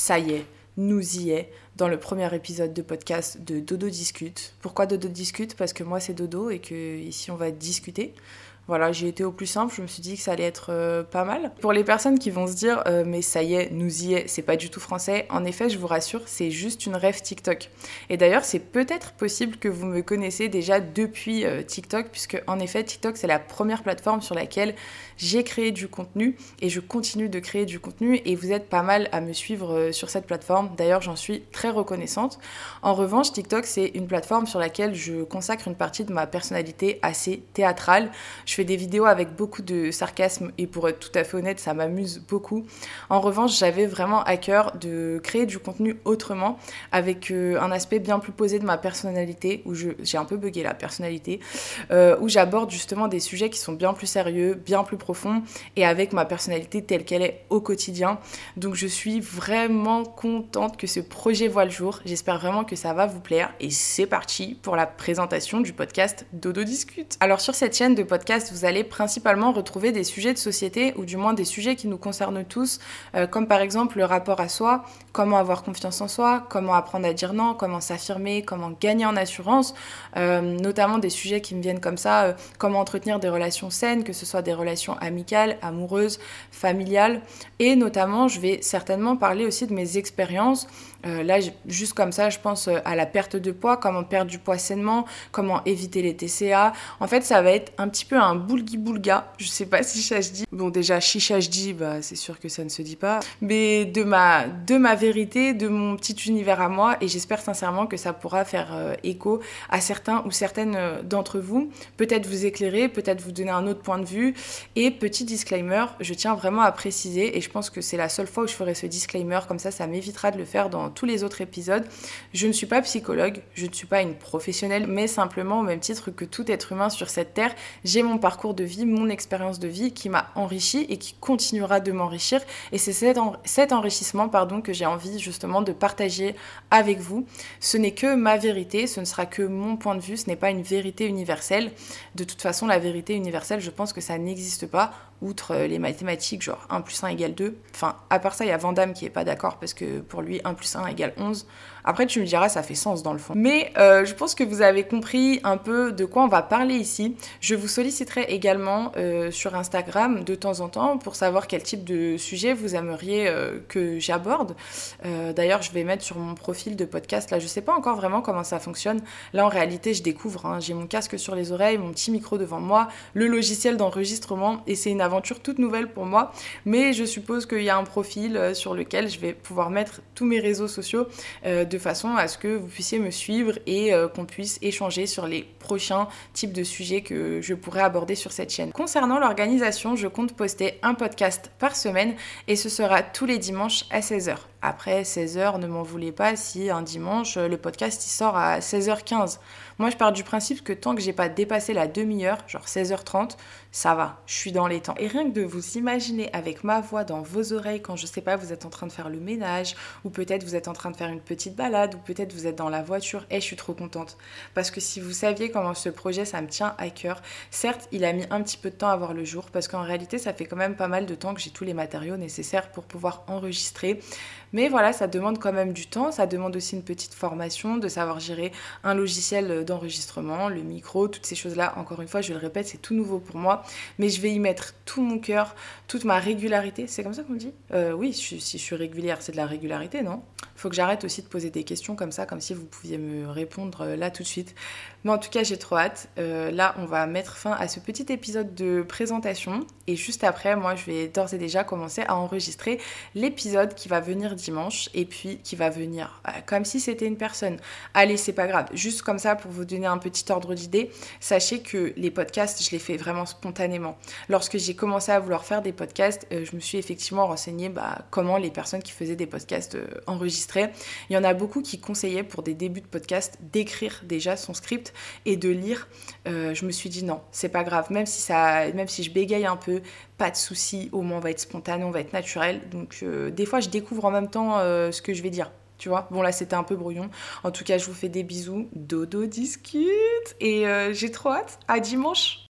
ça y est, nous y est dans le premier épisode de podcast de Dodo Discute. Pourquoi Dodo Discute? Parce que moi c'est Dodo et que ici on va discuter. Voilà, j'ai été au plus simple, je me suis dit que ça allait être euh, pas mal. Pour les personnes qui vont se dire, euh, mais ça y est, nous y est, c'est pas du tout français, en effet, je vous rassure, c'est juste une rêve TikTok. Et d'ailleurs, c'est peut-être possible que vous me connaissez déjà depuis euh, TikTok, puisque en effet, TikTok, c'est la première plateforme sur laquelle j'ai créé du contenu et je continue de créer du contenu et vous êtes pas mal à me suivre sur cette plateforme. D'ailleurs, j'en suis très reconnaissante. En revanche, TikTok, c'est une plateforme sur laquelle je consacre une partie de ma personnalité assez théâtrale. Je des vidéos avec beaucoup de sarcasme et pour être tout à fait honnête, ça m'amuse beaucoup. En revanche, j'avais vraiment à cœur de créer du contenu autrement, avec euh, un aspect bien plus posé de ma personnalité, où j'ai un peu bugué la personnalité, euh, où j'aborde justement des sujets qui sont bien plus sérieux, bien plus profonds, et avec ma personnalité telle qu'elle est au quotidien. Donc je suis vraiment contente que ce projet voit le jour. J'espère vraiment que ça va vous plaire. Et c'est parti pour la présentation du podcast Dodo Discute. Alors sur cette chaîne de podcast, vous allez principalement retrouver des sujets de société, ou du moins des sujets qui nous concernent tous, euh, comme par exemple le rapport à soi, comment avoir confiance en soi, comment apprendre à dire non, comment s'affirmer, comment gagner en assurance, euh, notamment des sujets qui me viennent comme ça, euh, comment entretenir des relations saines, que ce soit des relations amicales, amoureuses, familiales, et notamment je vais certainement parler aussi de mes expériences là, juste comme ça, je pense à la perte de poids, comment perdre du poids sainement, comment éviter les TCA. En fait, ça va être un petit peu un boulgui-boulga. Je sais pas si ça se dit. Bon, déjà, je dis, bah, c'est sûr que ça ne se dit pas. Mais de ma, de ma vérité, de mon petit univers à moi. Et j'espère sincèrement que ça pourra faire euh, écho à certains ou certaines d'entre vous. Peut-être vous éclairer, peut-être vous donner un autre point de vue. Et petit disclaimer, je tiens vraiment à préciser, et je pense que c'est la seule fois où je ferai ce disclaimer, comme ça, ça m'évitera de le faire dans tous les autres épisodes. Je ne suis pas psychologue, je ne suis pas une professionnelle, mais simplement au même titre que tout être humain sur cette terre, j'ai mon parcours de vie, mon expérience de vie qui m'a enrichi et qui continuera de m'enrichir. Et c'est cet, enrichissement pardon, que j'ai envie justement de partager avec vous. Ce n'est que ma vérité, ce ne sera que mon point de vue, ce n'est pas une vérité universelle. De toute façon, la vérité universelle, je pense que ça n'existe pas outre euh, les mathématiques, genre 1 plus 1 égale 2. Enfin, à part ça, il y a Vandame qui est pas d'accord parce que pour lui, 1 plus 1 égale 11. Après, tu me diras, ça fait sens dans le fond. Mais euh, je pense que vous avez compris un peu de quoi on va parler ici. Je vous également euh, sur Instagram de temps en temps pour savoir quel type de sujet vous aimeriez euh, que j'aborde. D'ailleurs, je vais mettre sur mon profil de podcast, là, je sais pas encore vraiment comment ça fonctionne. Là, en réalité, je découvre. Hein. J'ai mon casque sur les oreilles, mon petit micro devant moi, le logiciel d'enregistrement et c'est une aventure toute nouvelle pour moi. Mais je suppose qu'il y a un profil sur lequel je vais pouvoir mettre tous mes réseaux sociaux de façon à ce que vous puissiez me suivre et euh, qu'on puisse échanger sur les prochains types de sujets que je pourrais aborder sur cette chaîne. Concernant l'organisation, je compte poster un podcast par semaine et ce sera tous les dimanches à 16h. Après 16h, ne m'en voulez pas si un dimanche le podcast il sort à 16h15. Moi, je pars du principe que tant que j'ai pas dépassé la demi-heure, genre 16h30, ça va, je suis dans les temps. Et rien que de vous imaginer avec ma voix dans vos oreilles quand je sais pas, vous êtes en train de faire le ménage, ou peut-être vous êtes en train de faire une petite balade, ou peut-être vous êtes dans la voiture, et je suis trop contente. Parce que si vous saviez comment ce projet, ça me tient à cœur, certes, il a mis un petit peu de temps à voir le jour, parce qu'en réalité, ça fait quand même pas mal de temps que j'ai tous les matériaux nécessaires pour pouvoir enregistrer. Mais voilà, ça demande quand même du temps, ça demande aussi une petite formation, de savoir gérer un logiciel d'enregistrement, le micro, toutes ces choses-là. Encore une fois, je le répète, c'est tout nouveau pour moi, mais je vais y mettre tout mon cœur, toute ma régularité. C'est comme ça qu'on dit? Euh, Oui, si je suis régulière, c'est de la régularité, non? Faut que j'arrête aussi de poser des questions comme ça, comme si vous pouviez me répondre euh, là tout de suite. Mais en tout cas, j'ai trop hâte. Euh, là, on va mettre fin à ce petit épisode de présentation. Et juste après, moi, je vais d'ores et déjà commencer à enregistrer l'épisode qui va venir dimanche et puis qui va venir euh, comme si c'était une personne. Allez, c'est pas grave. Juste comme ça, pour vous donner un petit ordre d'idée, sachez que les podcasts, je les fais vraiment spontanément. Lorsque j'ai commencé à vouloir faire des podcasts, je me suis effectivement renseignée bah, comment les personnes qui faisaient des podcasts euh, Il y en a beaucoup qui conseillaient pour des débuts de podcast d'écrire déjà son script et de lire. je me suis dit non, c'est pas grave. Même si, ça, même si je bégaye un peu, pas de souci, au moins on va être spontané, on va être naturel. Donc euh, des fois je découvre en même temps euh, ce que je vais dire. Tu vois, bon là c'était un peu brouillon. En tout cas, je vous fais des bisous. Dodo discute. Et euh, j'ai trop hâte. À dimanche.